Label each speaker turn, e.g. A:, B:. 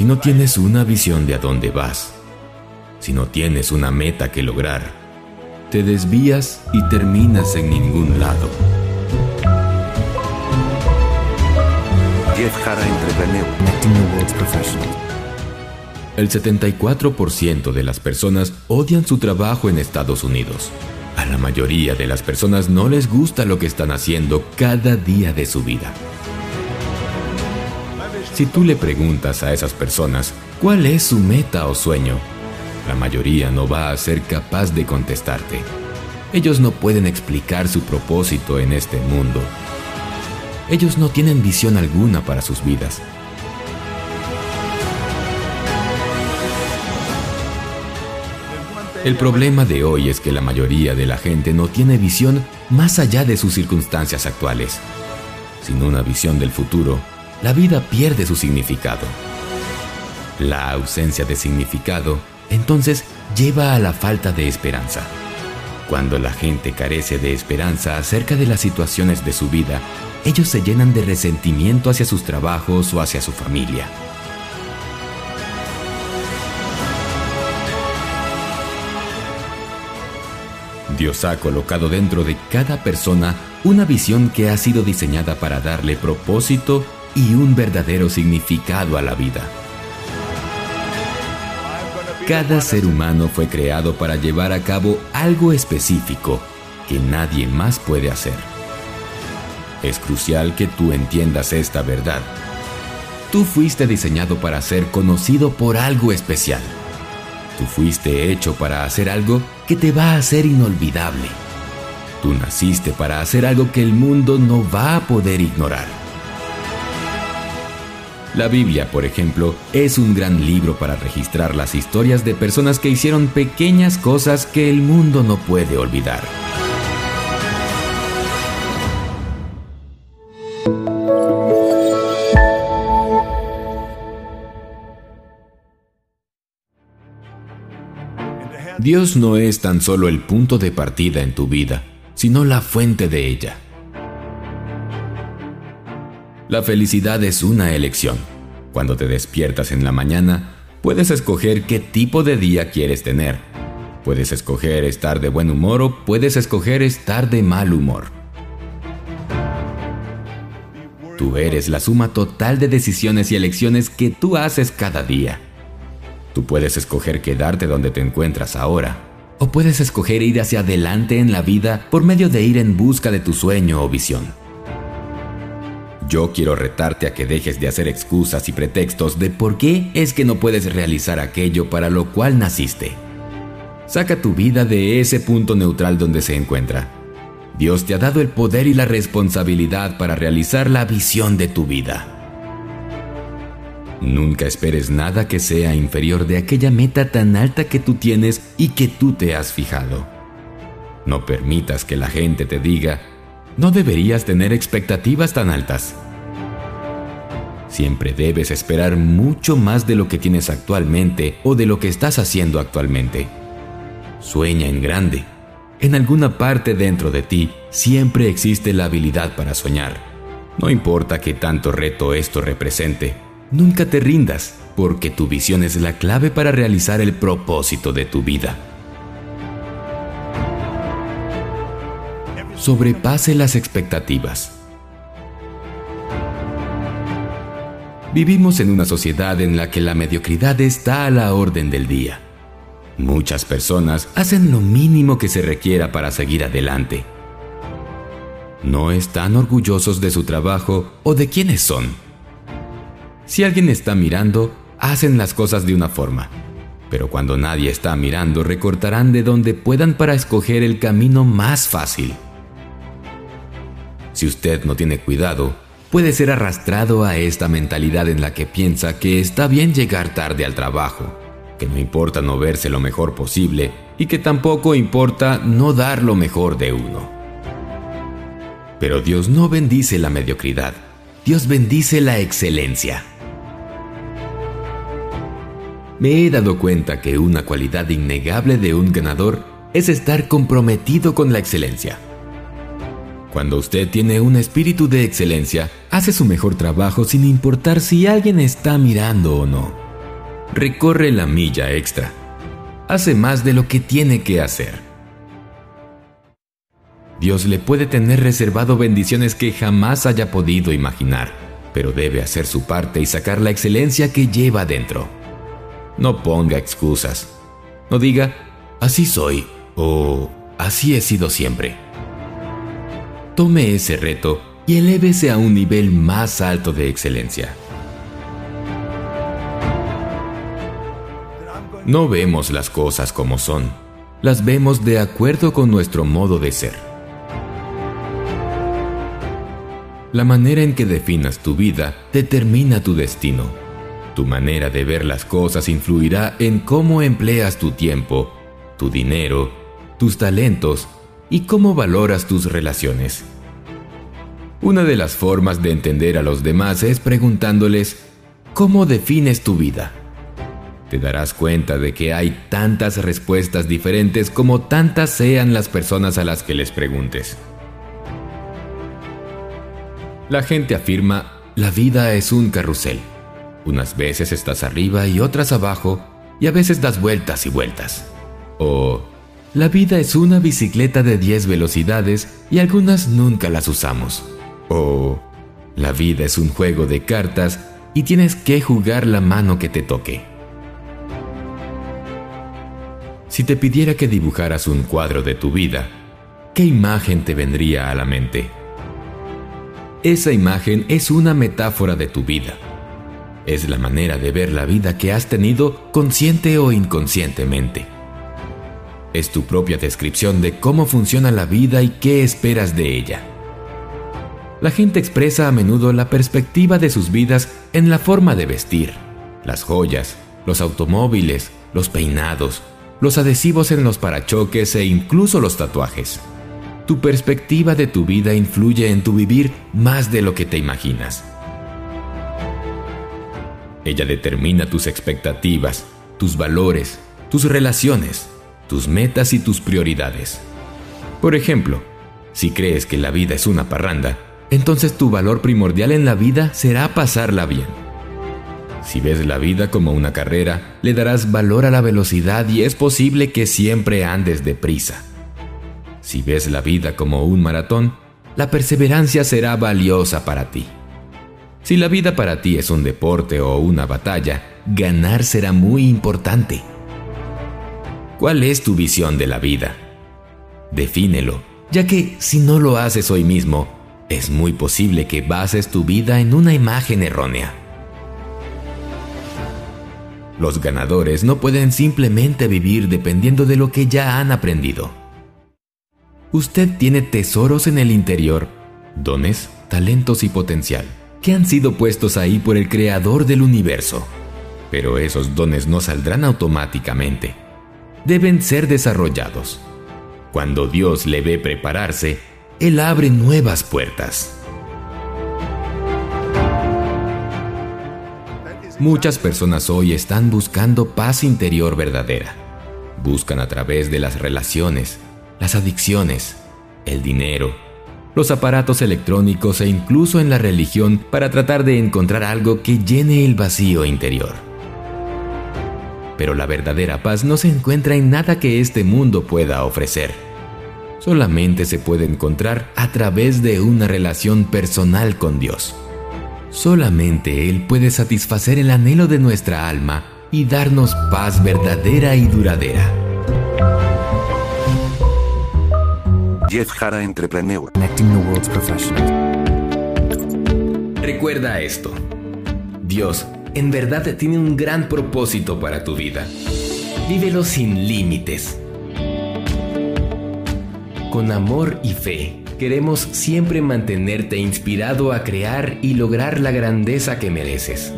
A: Si no tienes una visión de a dónde vas, si no tienes una meta que lograr, te desvías y terminas en ningún lado. El 74% de las personas odian su trabajo en Estados Unidos. A la mayoría de las personas no les gusta lo que están haciendo cada día de su vida. Si tú le preguntas a esas personas cuál es su meta o sueño, la mayoría no va a ser capaz de contestarte. Ellos no pueden explicar su propósito en este mundo. Ellos no tienen visión alguna para sus vidas. El problema de hoy es que la mayoría de la gente no tiene visión más allá de sus circunstancias actuales. Sin una visión del futuro, la vida pierde su significado. La ausencia de significado entonces lleva a la falta de esperanza. Cuando la gente carece de esperanza acerca de las situaciones de su vida, ellos se llenan de resentimiento hacia sus trabajos o hacia su familia. Dios ha colocado dentro de cada persona una visión que ha sido diseñada para darle propósito y un verdadero significado a la vida. Cada ser humano fue creado para llevar a cabo algo específico que nadie más puede hacer. Es crucial que tú entiendas esta verdad. Tú fuiste diseñado para ser conocido por algo especial. Tú fuiste hecho para hacer algo que te va a hacer inolvidable. Tú naciste para hacer algo que el mundo no va a poder ignorar. La Biblia, por ejemplo, es un gran libro para registrar las historias de personas que hicieron pequeñas cosas que el mundo no puede olvidar. Dios no es tan solo el punto de partida en tu vida, sino la fuente de ella. La felicidad es una elección. Cuando te despiertas en la mañana, puedes escoger qué tipo de día quieres tener. Puedes escoger estar de buen humor o puedes escoger estar de mal humor. Tú eres la suma total de decisiones y elecciones que tú haces cada día. Tú puedes escoger quedarte donde te encuentras ahora, o puedes escoger ir hacia adelante en la vida por medio de ir en busca de tu sueño o visión. Yo quiero retarte a que dejes de hacer excusas y pretextos de por qué es que no puedes realizar aquello para lo cual naciste. Saca tu vida de ese punto neutral donde se encuentra. Dios te ha dado el poder y la responsabilidad para realizar la visión de tu vida. Nunca esperes nada que sea inferior de aquella meta tan alta que tú tienes y que tú te has fijado. No permitas que la gente te diga, no deberías tener expectativas tan altas. Siempre debes esperar mucho más de lo que tienes actualmente o de lo que estás haciendo actualmente. Sueña en grande. En alguna parte dentro de ti siempre existe la habilidad para soñar. No importa qué tanto reto esto represente, Nunca te rindas, porque tu visión es la clave para realizar el propósito de tu vida. Sobrepase las expectativas. Vivimos en una sociedad en la que la mediocridad está a la orden del día. Muchas personas hacen lo mínimo que se requiera para seguir adelante. No están orgullosos de su trabajo o de quiénes son si alguien está mirando, hacen las cosas de una forma. Pero cuando nadie está mirando, recortarán de donde puedan para escoger el camino más fácil. Si usted no tiene cuidado, puede ser arrastrado a esta mentalidad en la que piensa que está bien llegar tarde al trabajo, que no importa no verse lo mejor posible y que tampoco importa no dar lo mejor de uno. Pero Dios no bendice la mediocridad, Dios bendice la excelencia me he dado cuenta que una cualidad innegable de un ganador es estar comprometido con la excelencia. Cuando usted tiene un espíritu de excelencia, hace su mejor trabajo sin importar si alguien está mirando o no. recorre la milla extra. Hace más de lo que tiene que hacer. Dios le puede tener reservado bendiciones que jamás haya podido imaginar, pero debe hacer su parte y sacar la excelencia que lleva dentro. No ponga excusas. No diga, así soy o así he sido siempre. Tome ese reto y elévese a un nivel más alto de excelencia. No vemos las cosas como son, las vemos de acuerdo con nuestro modo de ser. La manera en que definas tu vida determina tu destino. Tu manera de ver las cosas influirá en cómo empleas tu tiempo, tu dinero, tus talentos y cómo valoras tus relaciones. Una de las formas de entender a los demás es preguntándoles, ¿cómo defines tu vida? Te darás cuenta de que hay tantas respuestas diferentes como tantas sean las personas a las que les preguntes. La gente afirma, la vida es un carrusel. Unas veces estás arriba y otras abajo, y a veces das vueltas y vueltas. O, la vida es una bicicleta de 10 velocidades y algunas nunca las usamos. O la vida es un juego de cartas y tienes que jugar la mano que te toque. Si te pidiera que dibujaras un cuadro de tu vida, ¿qué imagen te vendría a la mente? Esa imagen es una metáfora de tu vida. Es la manera de ver la vida que has tenido consciente o inconscientemente. Es tu propia descripción de cómo funciona la vida y qué esperas de ella. La gente expresa a menudo la perspectiva de sus vidas en la forma de vestir, las joyas, los automóviles, los peinados, los adhesivos en los parachoques e incluso los tatuajes. Tu perspectiva de tu vida influye en tu vivir más de lo que te imaginas. Ella determina tus expectativas, tus valores, tus relaciones, tus metas y tus prioridades. Por ejemplo, si crees que la vida es una parranda, entonces tu valor primordial en la vida será pasarla bien. Si ves la vida como una carrera, le darás valor a la velocidad y es posible que siempre andes deprisa. Si ves la vida como un maratón, la perseverancia será valiosa para ti. Si la vida para ti es un deporte o una batalla, ganar será muy importante. ¿Cuál es tu visión de la vida? Defínelo, ya que si no lo haces hoy mismo, es muy posible que bases tu vida en una imagen errónea. Los ganadores no pueden simplemente vivir dependiendo de lo que ya han aprendido. Usted tiene tesoros en el interior, dones, talentos y potencial, que han sido puestos ahí por el creador del universo. Pero esos dones no saldrán automáticamente. Deben ser desarrollados. Cuando Dios le ve prepararse, él abre nuevas puertas. Muchas personas hoy están buscando paz interior verdadera. Buscan a través de las relaciones, las adicciones, el dinero, los aparatos electrónicos e incluso en la religión para tratar de encontrar algo que llene el vacío interior. Pero la verdadera paz no se encuentra en nada que este mundo pueda ofrecer solamente se puede encontrar a través de una relación personal con Dios. Solamente Él puede satisfacer el anhelo de nuestra alma y darnos paz verdadera y duradera.
B: Jeff Jara Entrepreneur.
A: Recuerda esto. Dios en verdad tiene un gran propósito para tu vida. Vívelo sin límites con amor y fe, queremos siempre mantenerte inspirado a crear y lograr la grandeza que mereces.